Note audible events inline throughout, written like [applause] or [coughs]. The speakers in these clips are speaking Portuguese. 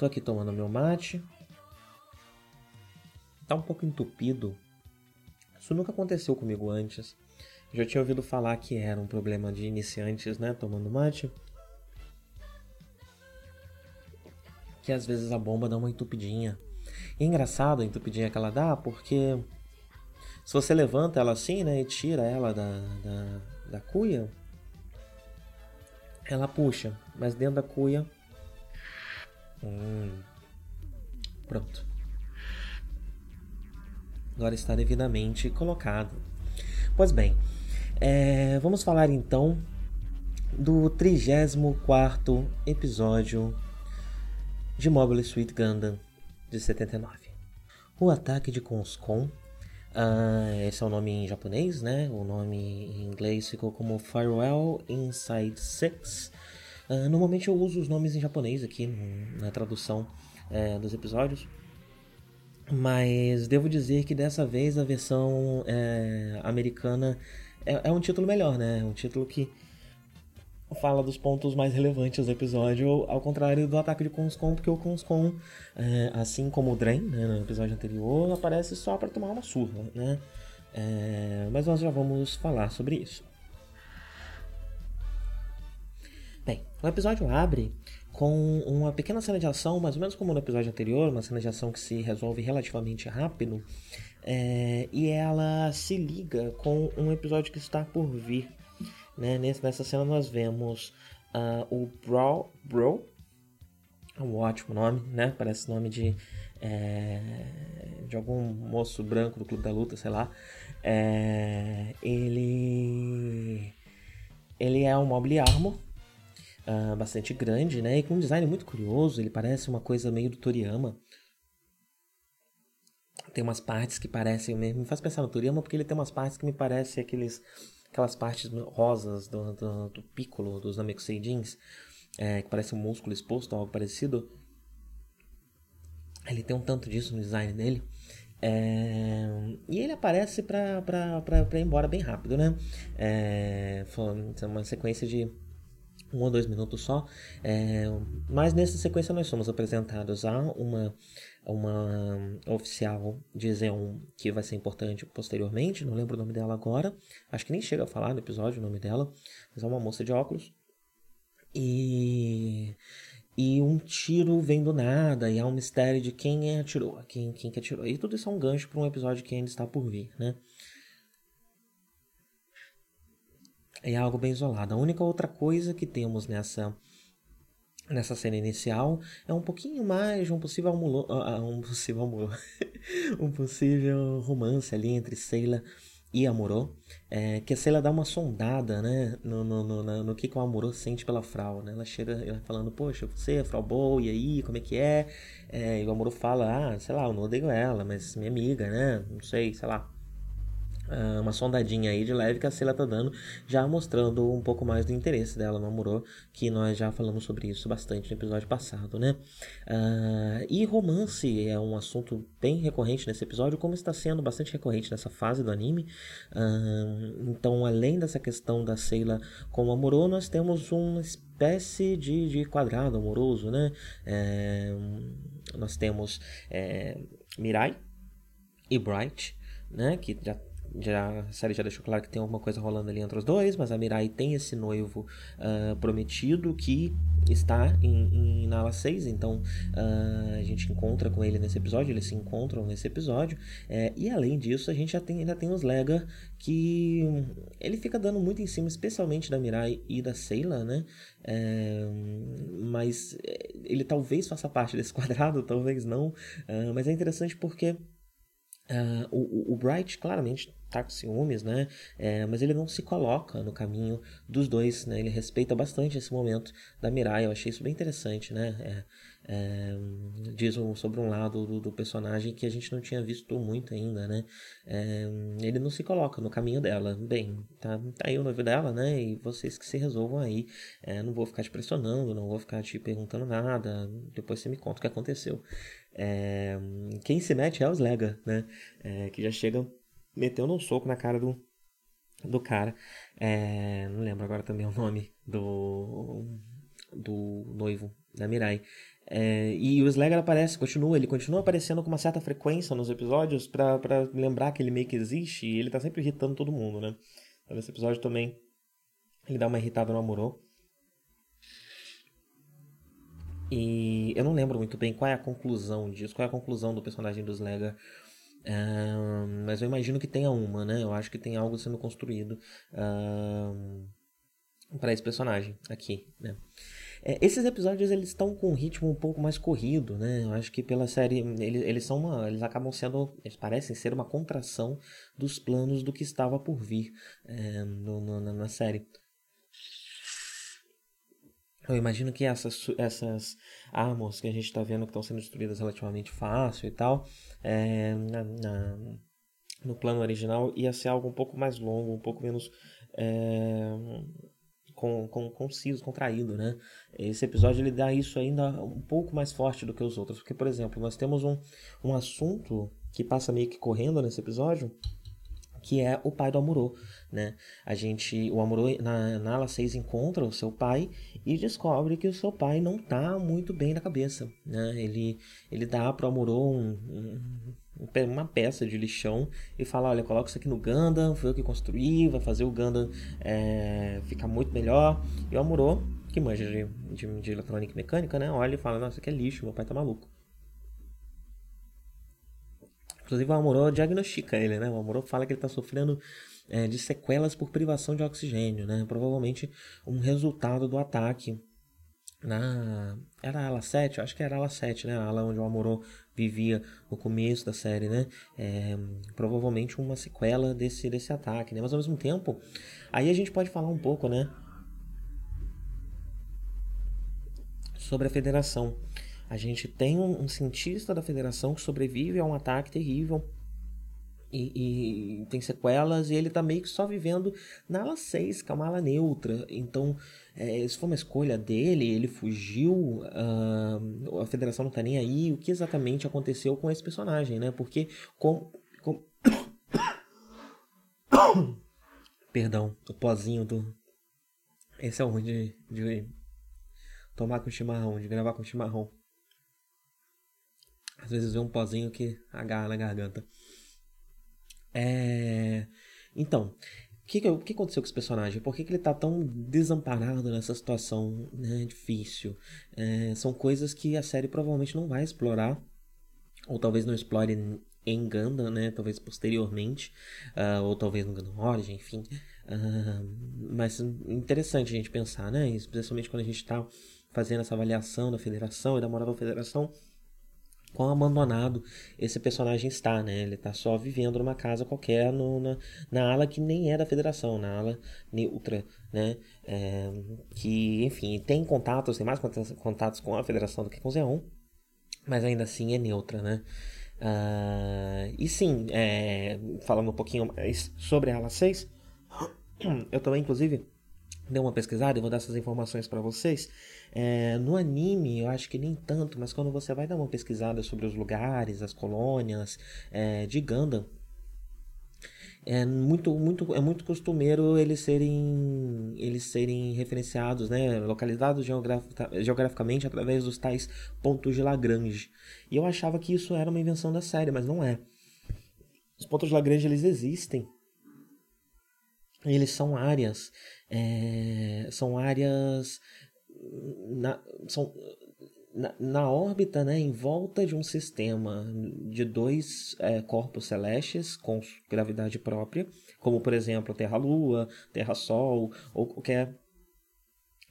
Tô aqui tomando meu mate. Tá um pouco entupido. Isso nunca aconteceu comigo antes. Já tinha ouvido falar que era um problema de iniciantes, né, tomando mate. Que às vezes a bomba dá uma entupidinha. E é engraçado a entupidinha que ela dá, porque se você levanta ela assim, né, e tira ela da, da, da cuia, ela puxa, mas dentro da cuia Hum. Pronto. Agora está devidamente colocado. Pois bem, é, vamos falar então do 34 episódio de Mobile Suit Gundam de 79. O ataque de Konskon. Uh, esse é o nome em japonês, né? O nome em inglês ficou como Farewell Inside Six. Uh, normalmente eu uso os nomes em japonês aqui na tradução é, dos episódios, mas devo dizer que dessa vez a versão é, americana é, é, um título melhor, né? Um título que fala dos pontos mais relevantes do episódio, ao contrário do ataque de Conscom, porque o Conscom, é, assim como o Drain, né, no episódio anterior, aparece só para tomar uma surra, né? É, mas nós já vamos falar sobre isso. Bem, o episódio abre com uma pequena cena de ação, mais ou menos como no episódio anterior, uma cena de ação que se resolve relativamente rápido, é, e ela se liga com um episódio que está por vir. Né? Nessa cena nós vemos uh, o Bro, Bro, é um ótimo nome, né? Parece nome de, é, de algum moço branco do Clube da Luta, sei lá. É, ele, ele é um Mobile Armor, uh, bastante grande, né? E com um design muito curioso, ele parece uma coisa meio do Toriyama. Tem umas partes que parecem me faz pensar no Toriyama porque ele tem umas partes que me parecem aqueles, aquelas partes rosas do, do, do Piccolo, dos Namekuseijins, é, que parece um músculo exposto algo parecido. Ele tem um tanto disso no design dele. É, e ele aparece pra, ir embora bem rápido, né? É, uma sequência de um ou dois minutos só. É, mas nessa sequência nós somos apresentados a uma, uma oficial de Xeon que vai ser importante posteriormente, não lembro o nome dela agora, acho que nem chega a falar no episódio o nome dela, mas é uma moça de óculos. E, e um tiro vem do nada, e há um mistério de quem é atirou, quem, quem que atirou. E tudo isso é um gancho para um episódio que ainda está por vir, né? É algo bem isolado. A única outra coisa que temos nessa nessa cena inicial é um pouquinho mais de um possível amulo, uh, um possível amulo, [laughs] um possível romance ali entre Seila e Amorô, é, que a Seila dá uma sondada, né, no, no, no, no que, que o Amorô sente pela Frau, né, ela chega falando, poxa, você é Frau Boa, e aí, como é que é? é e o Amorô fala, ah, sei lá, eu não odeio ela, mas minha amiga, né, não sei, sei lá, uh, uma sondadinha aí de leve que a Sela tá dando, já mostrando um pouco mais do interesse dela no Amorô, que nós já falamos sobre isso bastante no episódio passado, né? Uh, e romance é um assunto bem recorrente nesse episódio, como está sendo bastante recorrente nessa fase do anime. Uh, então, além dessa questão da Seila com o Amorô, nós temos uma espécie de, de quadrado amoroso, né? É, nós temos é, Mirai e Bright, né? Que já já, a série já deixou claro que tem alguma coisa rolando ali entre os dois, mas a Mirai tem esse noivo uh, prometido que está em, em Nala 6, então uh, a gente encontra com ele nesse episódio, eles se encontram nesse episódio, é, e além disso a gente já tem, ainda tem os Lega que ele fica dando muito em cima, especialmente da Mirai e da Seila, né? É, mas é, ele talvez faça parte desse [laughs] quadrado, talvez não, uh, mas é interessante porque Uh, o, o, Bright claramente tá com ciúmes, né? É, mas ele não se coloca no caminho dos dois, né? Ele respeita bastante esse momento da Mirai. Eu achei isso bem interessante, né? É, é, diz sobre um lado do, do, personagem que a gente não tinha visto muito ainda, né? É, ele não se coloca no caminho dela. Bem, tá, tá aí o noivo dela, né? E vocês que se resolvam aí. É, não vou ficar te pressionando, não vou ficar te perguntando nada. Depois você me conta o que aconteceu. É, quem se mete é os Lega, né? É, que já chegam metendo um soco na cara do, do cara. É, não lembro agora também o nome do, do noivo da Mirai. É, e o Slayer aparece, continua, ele continua aparecendo com uma certa frequência nos episódios para lembrar que ele meio que existe e ele tá sempre irritando todo mundo, né? Nesse episódio também ele dá uma irritada no Amorô. E eu não lembro muito bem qual é a conclusão disso, qual é a conclusão do personagem do. Um, mas eu imagino que tenha uma, né? Eu acho que tem algo sendo construído para esse personagem aqui, né? É, esses episódios eles estão com um ritmo um pouco mais corrido, né? Eu acho que pela série eles, eles são uma, eles acabam sendo, eles parecem ser uma contração dos planos do que estava por vir é, no, no, na série. Eu imagino que essas, essas armas que a gente está vendo que estão sendo destruídas relativamente fácil e tal, é, na, na, no plano original ia ser algo um pouco mais longo, um pouco menos é, com, com, conciso, contraído, né? Esse episódio ele dá isso ainda um pouco mais forte do que os outros, porque, por exemplo, nós temos um, um assunto que passa meio que correndo nesse episódio, que é o pai do Amuro, né? A gente, o Amuro na, na ala 6 encontra o seu pai e descobre que o seu pai não tá muito bem na cabeça, né? Ele, ele dá pro Amuro um, um, uma peça de lixão e fala, olha, coloca isso aqui no Gundam, foi eu que construí, vai fazer o Gundam é, ficar muito melhor. E o Amuro, que manja de, de, de eletrônica mecânica, né? Olha e fala, nossa, isso aqui é lixo, meu pai tá maluco. Inclusive o Amorô diagnostica ele, né? O Amorô fala que ele está sofrendo é, de sequelas por privação de oxigênio, né? Provavelmente um resultado do ataque na... Era a ala 7? Acho que era a ala 7, né? A ala onde o Amorô vivia no começo da série, né? É, provavelmente uma sequela desse, desse ataque, né? Mas ao mesmo tempo, aí a gente pode falar um pouco, né? Sobre a federação. A gente tem um, um cientista da federação que sobrevive a um ataque terrível e, e, tem sequelas e ele tá meio que só vivendo na ala 6, que é uma ala neutra. Então, é, isso foi uma escolha dele, ele fugiu, uh, a federação não tá nem aí. O que exatamente aconteceu com esse personagem, né? Porque, com, com... [coughs] Perdão, o pozinho do. Esse é o ruim de, de tomar com chimarrão, de gravar com chimarrão. Às vezes vê um pozinho que agarra na garganta. É... Então, o que, que, aconteceu com esse personagem? Por que, que ele tá tão desamparado nessa situação né, difícil? É, são coisas que a série provavelmente não vai explorar, ou talvez não explore em Gundam, né? Talvez posteriormente, uh, ou talvez no Gundam Origin, enfim. Uh, mas interessante a gente pensar, né? Especialmente quando a gente está fazendo essa avaliação da federação e da moral da federação quão abandonado esse personagem está, né? Ele está só vivendo numa casa qualquer no, na, na ala que nem é da federação, na ala neutra, né? É, que, enfim, tem contatos, tem mais contatos com a federação do que com o Zeon, mas ainda assim é neutra, né? Uh, e sim, é, falando um pouquinho mais sobre a ala 6, [clears throat] eu também, inclusive, dei uma pesquisada e vou dar essas informações para vocês. É, no anime, eu acho que nem tanto, mas quando você vai dar uma pesquisada sobre os lugares, as colônias é, de Gundam, é muito, muito, é muito costumeiro eles serem, eles serem referenciados, né, localizados geograficamente através dos tais pontos de Lagrange. E eu achava que isso era uma invenção da série, mas não é. Os pontos de Lagrange eles existem eles são áreas, é, são áreas, na, são, na, na, órbita, né, em volta de um sistema de dois é, corpos celestes com gravidade própria, como por exemplo Terra-Lua, Terra-Sol ou qualquer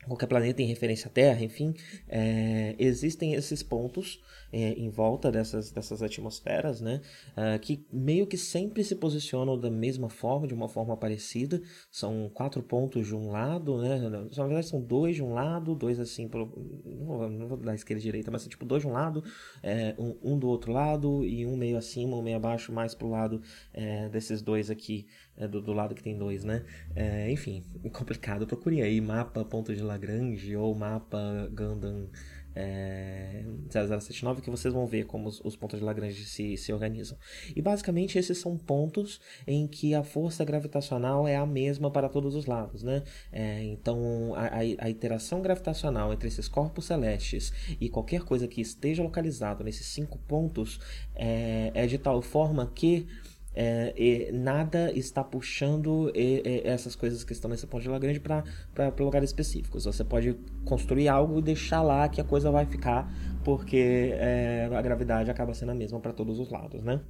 qualquer planeta em referência à Terra, enfim, é, existem esses pontos é, em volta dessas, dessas atmosferas, né, uh, que meio que sempre se posicionam da mesma forma, de uma forma parecida. São quatro pontos de um lado, né, na verdade são dois de um lado, dois assim, não, vou dar esquerda e direita, mas tipo dois de um lado, é, um, um, do outro lado e um meio acima, um meio abaixo, mais pro lado é, desses dois aqui, é, do, do lado que tem dois, né. É, enfim, [laughs] complicado. Procure aí mapa ponto de Lagrange ou mapa Gundam é, 0079 que vocês vão ver como os, os, pontos de Lagrange se, se organizam. E basicamente esses são pontos em que a força gravitacional é a mesma para todos os lados. Né? É, então a, a, a, interação gravitacional entre esses corpos celestes e qualquer coisa que esteja localizado nesses cinco pontos é, é de tal forma que é, nada está puxando essas coisas que estão nesse ponto de Lagrange para lugares específicos. Você pode construir algo e deixar lá que a coisa vai ficar, porque é, a gravidade acaba sendo a mesma para todos os lados, né?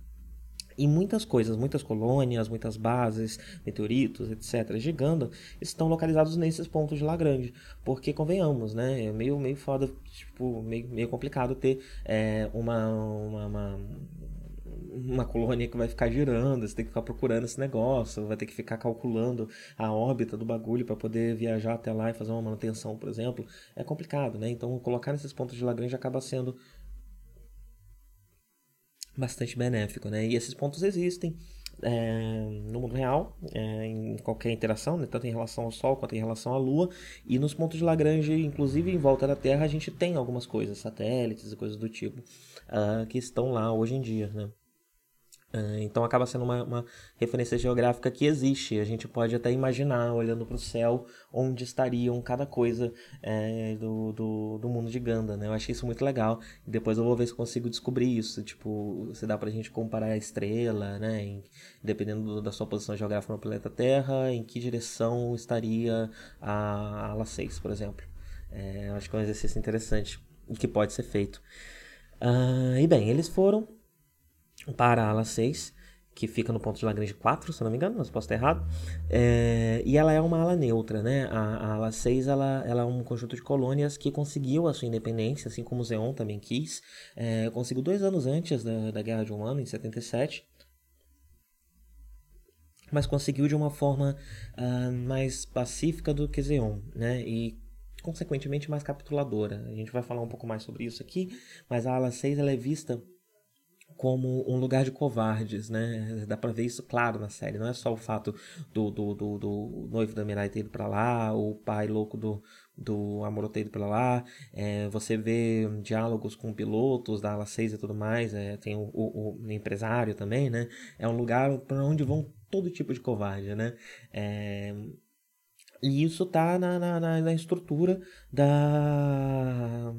E muitas coisas, muitas colônias, muitas bases, meteoritos, etc., gigando, estão localizados nesses pontos de Lagrange. Porque, convenhamos, né? É meio, meio foda, tipo, meio, meio complicado ter é, uma, uma, uma uma colônia que vai ficar girando, você tem que ficar procurando esse negócio, vai ter que ficar calculando a órbita do bagulho para poder viajar até lá e fazer uma manutenção, por exemplo, é complicado, né? Então colocar nesses pontos de Lagrange acaba sendo bastante benéfico, né? E esses pontos existem é, no mundo real, é, em qualquer interação, né? tanto em relação ao Sol quanto em relação à Lua, e nos pontos de Lagrange, inclusive em volta da Terra, a gente tem algumas coisas, satélites e coisas do tipo, uh, que estão lá hoje em dia, né? É, então acaba sendo uma, uma, referência geográfica que existe. A gente pode até imaginar, olhando para o céu, onde estariam cada coisa é, do, do, do, mundo de Ganda. Né? Eu achei isso muito legal. E depois eu vou ver se consigo descobrir isso. Tipo, se dá para a gente comparar a estrela, né? Em, dependendo do, da sua posição geográfica no planeta Terra, em que direção estaria a ala 6, por exemplo. É, acho que é um exercício interessante e que pode ser feito. Uh, e bem, eles foram para a ala 6, que fica no ponto de Lagrange 4, se não me engano, mas posso estar errado. É, e ela é uma ala neutra, né? A, a, ala 6 ela, ela é um conjunto de colônias que conseguiu a sua independência, assim como o Zeon também quis. É, conseguiu dois anos antes da, da Guerra de um Ano, em 77. Mas conseguiu de uma forma uh, mais pacífica do que Zeon, né? E consequentemente mais capituladora. A gente vai falar um pouco mais sobre isso aqui, mas a ala 6 ela é vista como um lugar de covardes, né? Dá pra ver isso claro na série. Não é só o fato do, do, do, do noivo da Mirai ter ido pra lá, o pai louco do, do Amor ter ido pra lá. É, você vê diálogos com pilotos da ala 6 e tudo mais. É, tem o, o, o, empresário também, né? É um lugar para onde vão todo tipo de covarde, né? É, e isso tá na, na, na estrutura da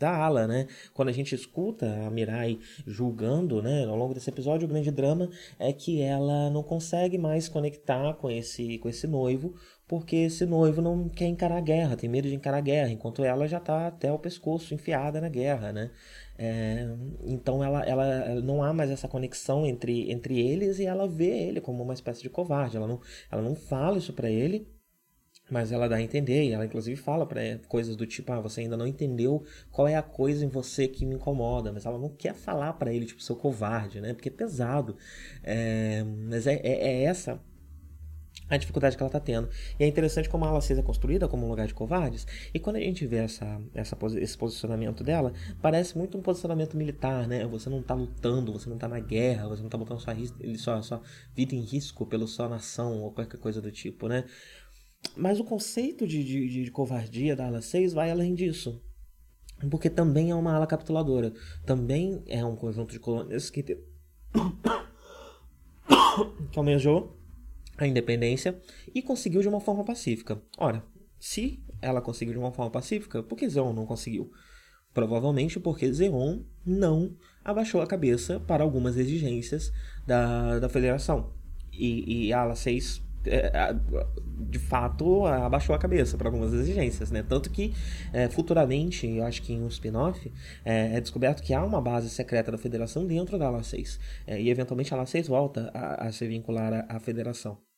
da ala, né? Quando a gente escuta a Mirai julgando, né, ao longo desse episódio, o grande drama é que ela não consegue mais conectar com esse com esse noivo, porque esse noivo não quer encarar a guerra, tem medo de encarar a guerra, enquanto ela já está até o pescoço enfiada na guerra, né? É, então ela, ela não há mais essa conexão entre, entre eles e ela vê ele como uma espécie de covarde. Ela não, ela não fala isso para ele, mas ela dá a entender, e ela inclusive fala para coisas do tipo, ah, você ainda não entendeu qual é a coisa em você que me incomoda, mas ela não quer falar para ele, tipo, seu covarde, né? Porque é pesado. É, mas é, é, é, essa a dificuldade que ela está tendo. E é interessante como a 6 é construída como um lugar de covardes, e quando a gente vê essa, essa, esse posicionamento dela, parece muito um posicionamento militar, né? Você não está lutando, você não está na guerra, você não está botando sua, sua, sua vida em risco pela sua nação, ou qualquer coisa do tipo, né? Mas o conceito de, de, de covardia da ala 6 vai além disso. Porque também é uma ala capituladora. Também é um conjunto de colônias que, te... [coughs] que almejou a independência e conseguiu de uma forma pacífica. Ora, se ela conseguiu de uma forma pacífica, por que Zeon não conseguiu? Provavelmente porque Zeon não abaixou a cabeça para algumas exigências da, da federação. E, e a ala 6 é, de fato abaixou a cabeça para algumas exigências, né? Tanto que é, futuramente, eu acho que em um spin-off, é, é, descoberto que há uma base secreta da federação dentro da ala 6 é, e eventualmente a ala 6 volta a, a se vincular à federação.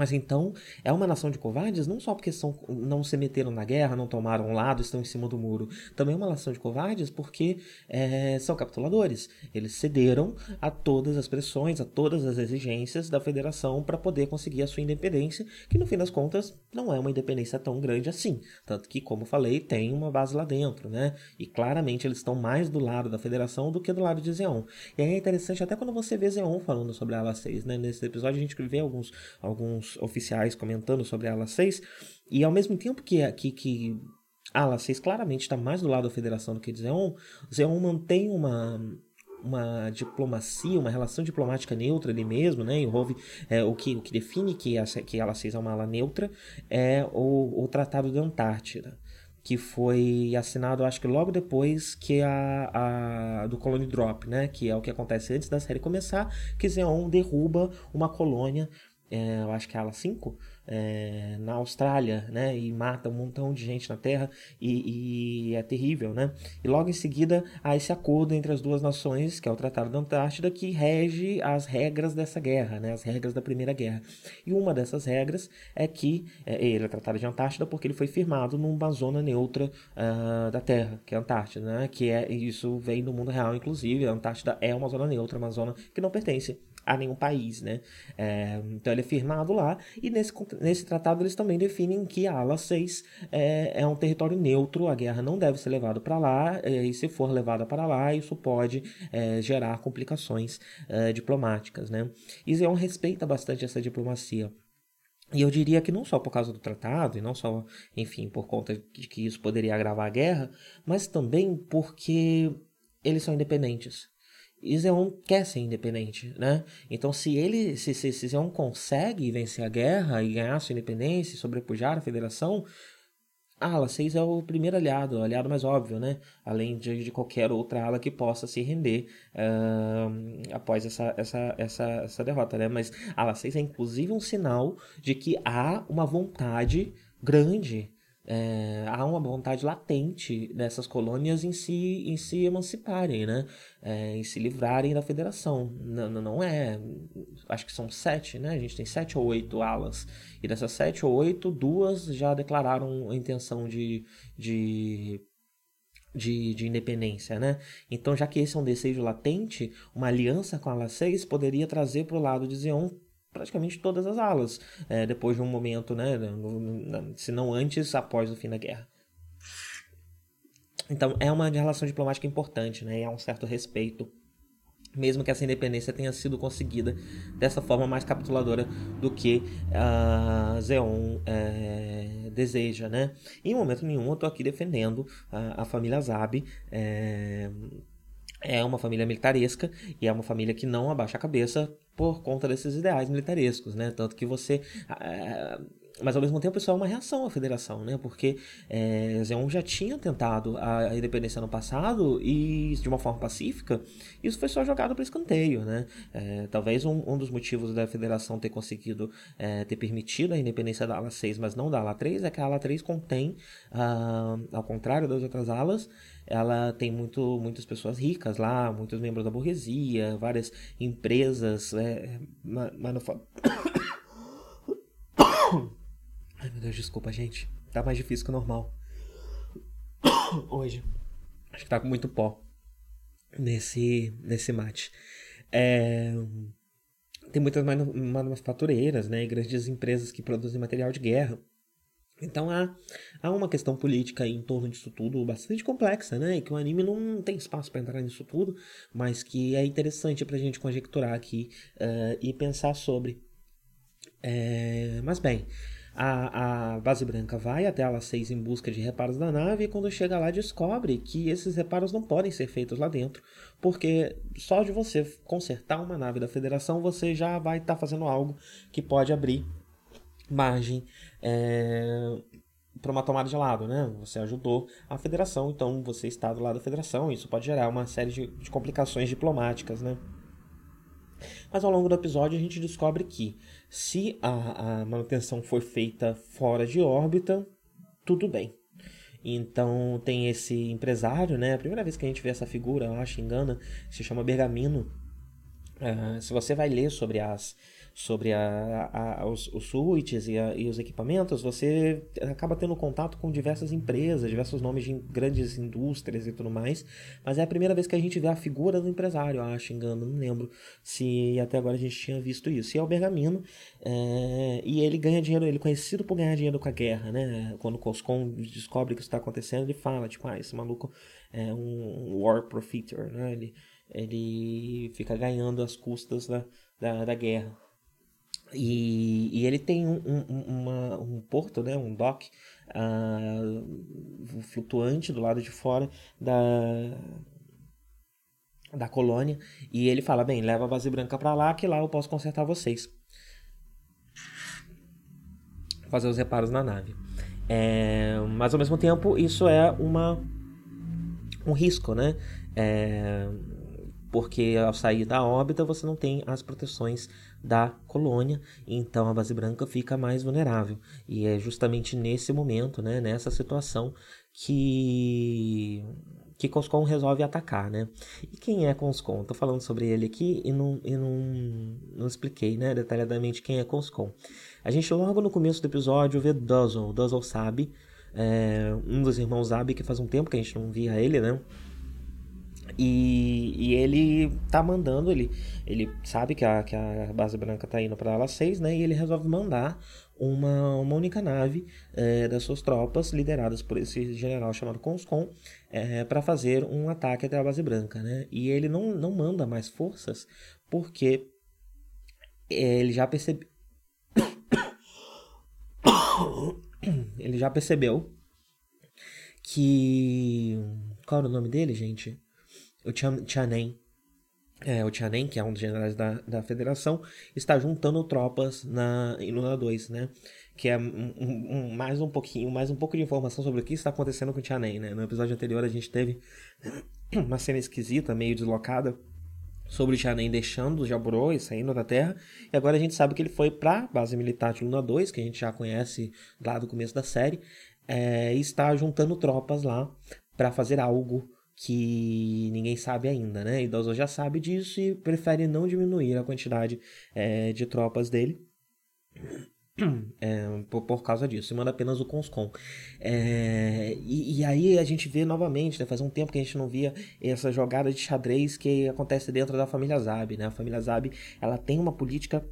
Mas então é uma nação de covardes não só porque são, não se meteram na guerra, não tomaram um lado, estão em cima do muro. Também é uma nação de covardes porque é, são capituladores. Eles cederam a todas as pressões, a todas as exigências da federação para poder conseguir a sua independência, que no fim das contas não é uma independência tão grande assim. Tanto que, como falei, tem uma base lá dentro, né? E claramente eles estão mais do lado da federação do que do lado de Zeon. E aí é interessante até quando você vê Zeon falando sobre a Ala 6, né? Nesse episódio a gente vê alguns, alguns oficiais comentando sobre a ala 6, e ao mesmo tempo que, que, que a ala 6 claramente está mais do lado da federação do que de Zeon, Zeon mantém uma uma diplomacia, uma relação diplomática neutra ali mesmo, né? Envolve é, o, que, o que define que a, que a ala 6 é uma ala neutra é o, o Tratado da Antártida que foi assinado, acho que logo depois que a, a do Colony Drop, né? Que é o que acontece antes da série começar, que Zeon derruba uma colônia é, eu acho que é a ala 5, é, na Austrália, né? E mata um montão de gente na Terra e, e, é terrível, né? E logo em seguida há esse acordo entre as duas nações, que é o Tratado da Antártida, que rege as regras dessa guerra, né? As regras da Primeira Guerra. E uma dessas regras é que é, ele é Tratado de Antártida porque ele foi firmado numa zona neutra uh, da Terra, que é a Antártida, né? Que é isso vem do mundo real, inclusive. A Antártida é uma zona neutra, uma zona que não pertence a nenhum país, né? É, então ele é firmado lá e nesse, nesse tratado eles também definem que a ala 6 é, é um território neutro, a guerra não deve ser levada para lá é, e se for levada para lá isso pode é, gerar complicações é, diplomáticas, né? Zeon respeita bastante essa diplomacia. E eu diria que não só por causa do tratado, e não só, enfim, por conta de que isso poderia agravar a guerra, mas também porque eles são independentes. Zeon quer ser independente, né? Então, se ele, se, se, se Zeon consegue vencer a guerra e ganhar sua independência sobrepujar a federação, a ala 6 é o primeiro aliado, o aliado mais óbvio, né? Além de, de qualquer outra ala que possa se render uh, após essa, essa, essa, essa derrota, né? Mas a ala 6 é inclusive um sinal de que há uma vontade grande é, há uma vontade latente dessas colônias em se, em se emanciparem, né? É, em se livrarem da federação. Não, não é. Acho que são sete, né? A gente tem sete ou oito alas. E dessas sete ou oito, duas já declararam a intenção de, de de, de, independência, né? Então, já que esse é um desejo latente, uma aliança com a ala 6 poderia trazer para o lado de Zeon praticamente todas as alas, é, depois de um momento, né, se não antes, após o fim da guerra. Então é uma relação diplomática importante, né, e há um certo respeito, mesmo que essa independência tenha sido conseguida dessa forma mais capituladora do que uh, Zeon é, deseja, né. Em momento nenhum eu estou aqui defendendo a, a família Zabi, é, é uma família militaresca e é uma família que não abaixa a cabeça por conta desses ideais militarescos, né? Tanto que você. É, mas ao mesmo tempo isso é uma reação à federação, né? Porque é, Zeon já tinha tentado a independência no passado e de uma forma pacífica, isso foi só jogado para escanteio, né? É, talvez um, um, dos motivos da federação ter conseguido é, ter permitido a independência da ala 6, mas não da ala 3, é que a ala 3 contém, ah, ao contrário das outras alas, ela tem muito, muitas pessoas ricas lá, muitos membros da burguesia, várias empresas é, [coughs] Ai meu Deus, desculpa, gente. Tá mais difícil que o normal. [coughs] Hoje. Acho que tá com muito pó nesse, nesse mate. É, tem muitas manufatureiras, né? E grandes empresas que produzem material de guerra. Então há, há uma questão política em torno disso tudo bastante complexa, né? E que o anime não tem espaço para entrar nisso tudo, mas que é interessante para a gente conjecturar aqui uh, e pensar sobre. É, mas bem, a, a base branca vai até a ala 6 em busca de reparos da nave e quando chega lá descobre que esses reparos não podem ser feitos lá dentro, porque só de você consertar uma nave da federação você já vai estar tá fazendo algo que pode abrir margem é, para uma tomada de lado, né? Você ajudou a federação, então você está do lado da federação, isso pode gerar uma série de, de complicações diplomáticas, né? Mas ao longo do episódio a gente descobre que se a, a manutenção for feita fora de órbita, tudo bem. Então tem esse empresário, né? A primeira vez que a gente vê essa figura, eu acho, engana, se chama Bergamino. Uh, se você vai ler sobre as sobre a, a, os, os switches e, a, e, os equipamentos, você acaba tendo contato com diversas empresas, diversos nomes de grandes indústrias e tudo mais. Mas é a primeira vez que a gente vê a figura do empresário, acho, engano, não lembro se até agora a gente tinha visto isso. E é o Bergamino, é, e ele ganha dinheiro, ele é conhecido por ganhar dinheiro com a guerra, né? Quando o Coscom descobre que isso está acontecendo, ele fala, tipo, ah, esse maluco é um war profiteer, né? Ele, ele fica ganhando as custas da, da, da guerra. E, e ele tem um, um, uma, um porto, né, um dock uh, flutuante do lado de fora da, da colônia. E ele fala: bem, leva a base branca para lá, que lá eu posso consertar vocês. Fazer os reparos na nave. É, mas ao mesmo tempo, isso é uma, um risco, né? É, porque ao sair da órbita você não tem as proteções da colônia, então a base branca fica mais vulnerável. E é justamente nesse momento, né, nessa situação, que que Coscon resolve atacar, né? E quem é Coscon? Tô falando sobre ele aqui e não, e não, não expliquei, né, detalhadamente quem é Coscon. A gente logo no começo do episódio vê Duzzle. Duzzle sabe, é, um dos irmãos Zabi, que faz um tempo que a gente não via ele, né? E, e, ele tá mandando, ele, ele sabe que a, que a base branca tá indo para ala 6, né? E ele resolve mandar uma, uma única nave é, das suas tropas, lideradas por esse general chamado Conscom, é, para fazer um ataque até a base branca, né? E ele não, não manda mais forças porque ele já percebeu. [coughs] ele já percebeu que. Qual era o nome dele, gente? O Tianen, é, o Tianen, que é um dos generais da, da federação, está juntando tropas na, em Luna 2, né? Que é um, um, mais um pouquinho, mais um pouco de informação sobre o que está acontecendo com o Tianen, né? No episódio anterior a gente teve [clears throat] uma cena esquisita, meio deslocada, sobre o Tianen deixando o Jaburô e saindo da Terra, e agora a gente sabe que ele foi para a base militar de Luna 2, que a gente já conhece lá do começo da série, é, e está juntando tropas lá para fazer algo que ninguém sabe ainda, né? Idoso já sabe disso e prefere não diminuir a quantidade é, de tropas dele. [clears throat] É, por, por, causa disso, e manda apenas o Conscom. É, e, e, aí a gente vê novamente, né, faz um tempo que a gente não via essa jogada de xadrez que acontece dentro da família Zab. Né? A família Zab ela tem uma política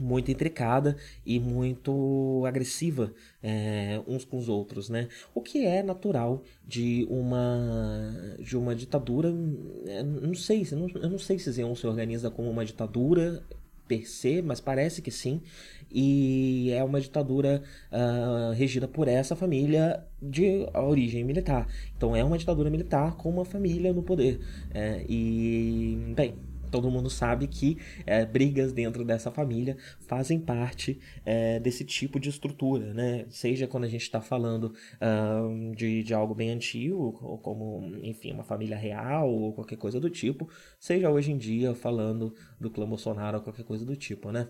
muito intricada e muito agressiva é, uns com os outros, né? O que é natural de uma de uma ditadura, é, não sei, eu não, eu não sei se Zeon se organiza como uma ditadura per se, mas parece que sim. E é uma ditadura uh, regida por essa família de origem militar. Então é uma ditadura militar com uma família no poder. É, e, bem, todo mundo sabe que é, brigas dentro dessa família fazem parte é, desse tipo de estrutura, né? Seja quando a gente está falando uh, de, de algo bem antigo, ou como, enfim, uma família real ou qualquer coisa do tipo, seja hoje em dia falando do clã Bolsonaro ou qualquer coisa do tipo, né?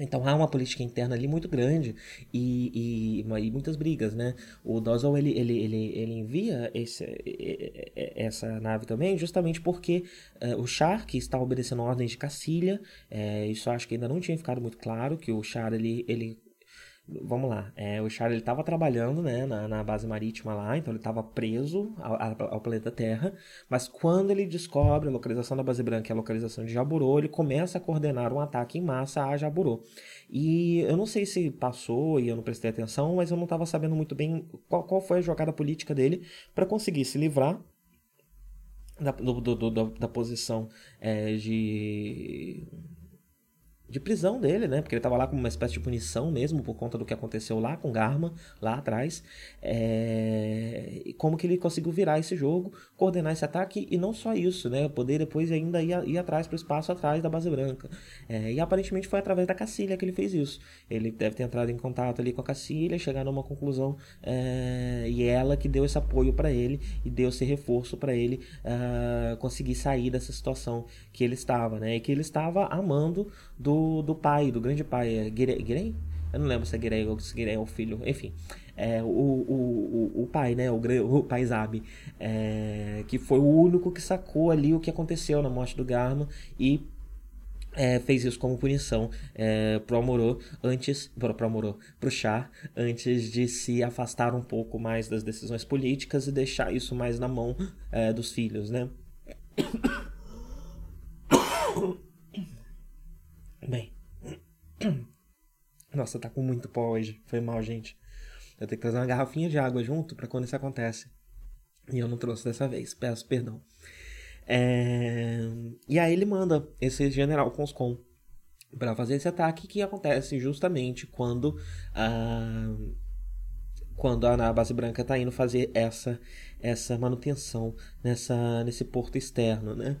Então há uma política interna ali muito grande e, e, e muitas brigas, né? O Dozal ele, ele, ele, ele envia esse, essa nave também justamente porque uh, o Char, que está obedecendo ordens de Cacilha, é, isso acho que ainda não tinha ficado muito claro, que o Char ele, ele Vamos lá, é, o Charlie estava trabalhando né, na, na, base marítima lá, então ele estava preso ao, ao, planeta Terra, mas quando ele descobre a localização da base branca e a localização de Jaburô, ele começa a coordenar um ataque em massa a Jaburô. E eu não sei se passou e eu não prestei atenção, mas eu não estava sabendo muito bem qual, qual foi a jogada política dele para conseguir se livrar da, do, do, do, da posição é, de de prisão dele, né? Porque ele estava lá como uma espécie de punição mesmo por conta do que aconteceu lá com Garma, lá atrás. É... E como que ele conseguiu virar esse jogo, coordenar esse ataque e não só isso, né? Poder depois ainda ir, ir atrás para o espaço atrás da base branca. É... E aparentemente foi através da Cacilha que ele fez isso. Ele deve ter entrado em contato ali com a Cacilha, chegar numa conclusão é... e ela que deu esse apoio para ele e deu esse reforço para ele uh, conseguir sair dessa situação que ele estava, né? E que ele estava amando do, do pai, do grande pai, é Guirei? Eu não lembro se é Guirei ou se Guirei é o filho, enfim. É, o, o, o, pai, né? O, o pai Zabi, é, que foi o único que sacou ali o que aconteceu na morte do Garma e é, fez isso como punição é, pro Amorô antes pro, pro Amorô, pro Chá antes de se afastar um pouco mais das decisões políticas e deixar isso mais na mão é, dos filhos, né? [coughs] Bem. [coughs] Nossa, tá com muito pó hoje. Foi mal, gente. Eu tenho que trazer uma garrafinha de água junto para quando isso acontece. E eu não trouxe dessa vez. Peço perdão. É... E aí ele manda esse general Conscom para fazer esse ataque que acontece justamente quando a quando a base branca está indo fazer essa essa manutenção nessa nesse porto externo, né?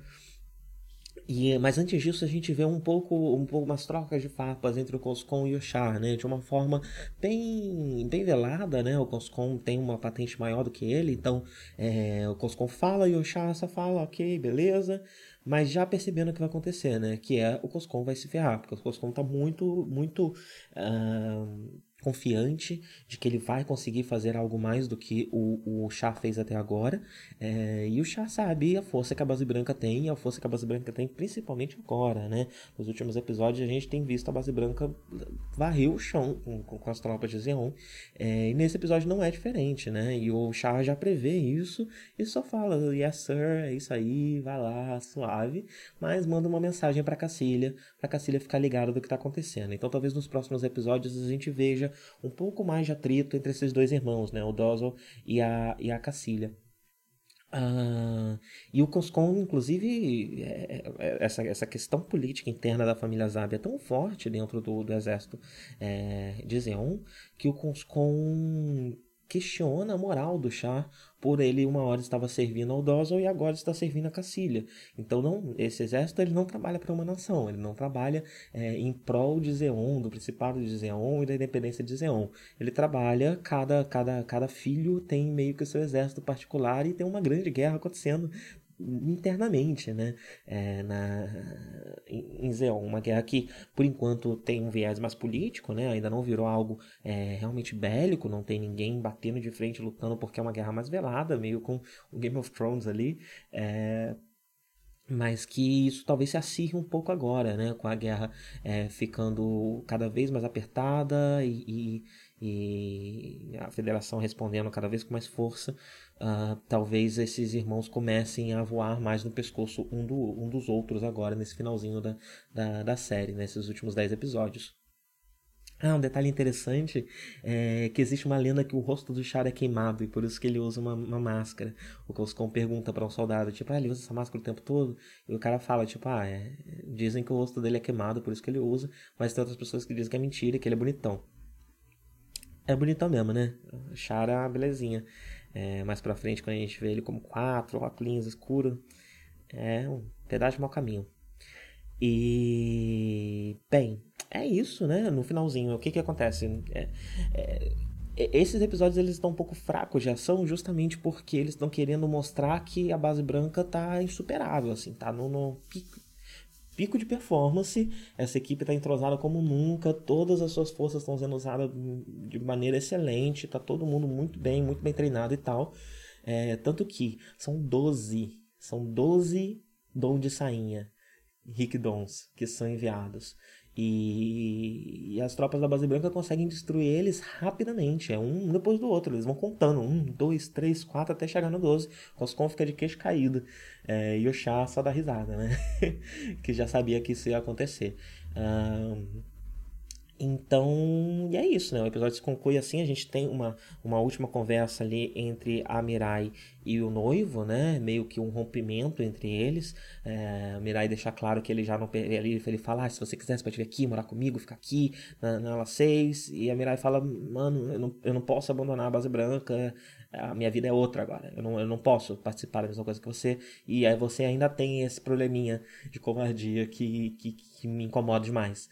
E, mas antes disso a gente vê um pouco, um pouco umas trocas de farpas entre o Coscom e o Char, né? De uma forma bem, bem velada, né? O Coscom tem uma patente maior do que ele, então é, o Coscom fala e o Char só fala, ok, beleza. Mas já percebendo o que vai acontecer, né? Que é o Coscom vai se ferrar, porque o Coscom tá muito, muito... Uh confiante de que ele vai conseguir fazer algo mais do que o, o Chá fez até agora. É, e o Chá sabe a força que a base branca tem, a força que a base branca tem principalmente agora, né? Nos últimos episódios a gente tem visto a base branca varrer o chão com, com as tropas de Zeon. É, e nesse episódio não é diferente, né? E o Chá já prevê isso e só fala, yes sir, é isso aí, vai lá, suave. Mas manda uma mensagem para Cacilha, para Cacilha ficar ligada do que está acontecendo. Então talvez nos próximos episódios a gente veja um pouco mais de atrito entre esses dois irmãos, né? O Dozel e a, e a Cacilha. Uh, e o Coscom, inclusive, é, é, essa, essa questão política interna da família Zab é tão forte dentro do, do exército é, de Zeon que o Coscom questiona a moral do chá por ele uma hora estava servindo ao Dozel e agora está servindo a Cacilha. Então não, esse exército ele não trabalha para uma nação, ele não trabalha é, em prol de Zeon, do Principado de Zeon e da independência de Zeon. Ele trabalha, cada, cada, cada filho tem meio que seu exército particular e tem uma grande guerra acontecendo internamente, né, é, na, em Zeon, uma guerra que por enquanto tem um viés mais político, né, ainda não virou algo é, realmente bélico, não tem ninguém batendo de frente lutando porque é uma guerra mais velada, meio com o Game of Thrones ali, é, mas que isso talvez se acirre um pouco agora, né, com a guerra é, ficando cada vez mais apertada e, e, e a federação respondendo cada vez com mais força uh, talvez esses irmãos comecem a voar mais no pescoço um, do, um dos outros agora, nesse finalzinho da, da, da série, nesses últimos 10 episódios. Ah, um detalhe interessante é que existe uma lenda que o rosto do Char é queimado e por isso que ele usa uma, uma máscara. O Coscom pergunta para um soldado, tipo, ah, ele usa essa máscara o tempo todo? E o cara fala, tipo, ah, é, dizem que o rosto dele é queimado, por isso que ele usa, mas tem outras pessoas que dizem que é mentira que ele é bonitão. É bonitão mesmo, né? Char é uma belezinha. É, mais pra frente, quando a gente vê ele como quatro, óculos escuro, é um pedaço de mau caminho. E, bem, é isso, né? No finalzinho, o que que acontece? É, é, esses episódios eles estão um pouco fracos de ação justamente porque eles estão querendo mostrar que a base branca tá insuperável, assim, tá no, no pico, pico de performance, essa equipe está entrosada como nunca, todas as suas forças estão sendo usadas de maneira excelente, está todo mundo muito bem, muito bem treinado e tal. É, tanto que são 12, são 12 dom de sainha, Rick Dons, que são enviados. E, e, as tropas da base branca conseguem destruir eles rapidamente. É um depois do outro. Eles vão contando. Um, dois, três, quatro, até chegar no 12. Coscom fica de queixo caído. É, e o chá só dá risada, né? [laughs] que já sabia que isso ia acontecer. Um, Então, e é isso, né? O episódio se conclui assim, a gente tem uma, uma última conversa ali entre a Mirai e o noivo, né? Meio que um rompimento entre eles. É, a Mirai deixa claro que ele já não... Ele, ele fala, ah, se você quisesse pode vir aqui, morar comigo, ficar aqui na, na ala 6. E a Mirai fala, mano, eu não, eu não posso abandonar a base branca, a minha vida é outra agora. Eu não, eu não posso participar da mesma coisa que você. E aí você ainda tem esse probleminha de covardia que, que, que me incomoda demais.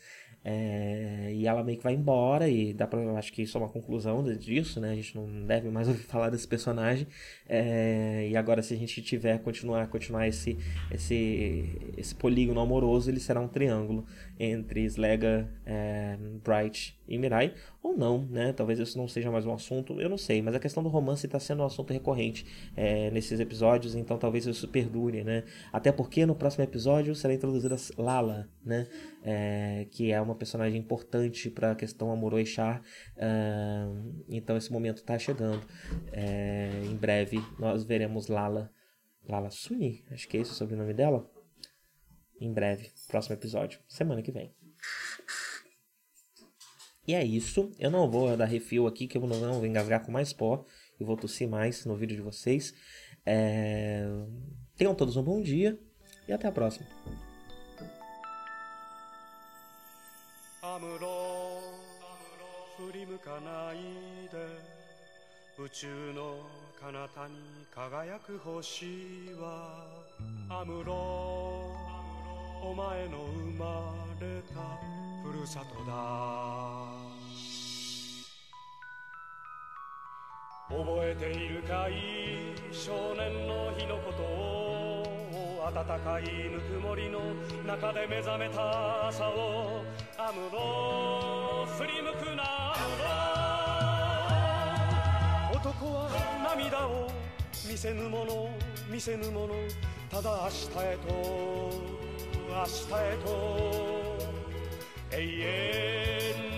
É, e ela meio que vai embora, e dá pra. Acho que isso é uma conclusão disso, né? A gente não deve mais [laughs] ouvir falar desse personagem. É, e agora, se a gente tiver continuar, continuar esse, esse, esse polígono amoroso, ele será um triângulo entre Slega, é, Bright e Mirai, ou não, né? Talvez isso não seja mais um assunto, eu não sei, mas a questão do romance está sendo um assunto recorrente é, nesses episódios, então talvez isso perdure, né? Até porque no próximo episódio será introduzida Lala, né? É, que é uma personagem importante para a questão amor Char, uh, então esse momento está chegando. É, em breve nós veremos Lala, Lala Suni, acho que é esse o sobrenome dela em breve, próximo episódio, semana que vem. E é isso. Eu não vou dar refil aqui, que eu não vou engasgar com mais pó. E vou tossir mais no vídeo de vocês. É... Tenham todos um bom dia e até a próxima. 宇宙の彼方に輝く星はアムロお前の生まれた ふるさとだ。覚えているかい？少年の日のことを暖かいぬくもりの中で目覚めた朝をアムロ振り向くなアムロ。男は涙を見せぬもの見せぬもの。ただ明日へと明日へと。Hey, en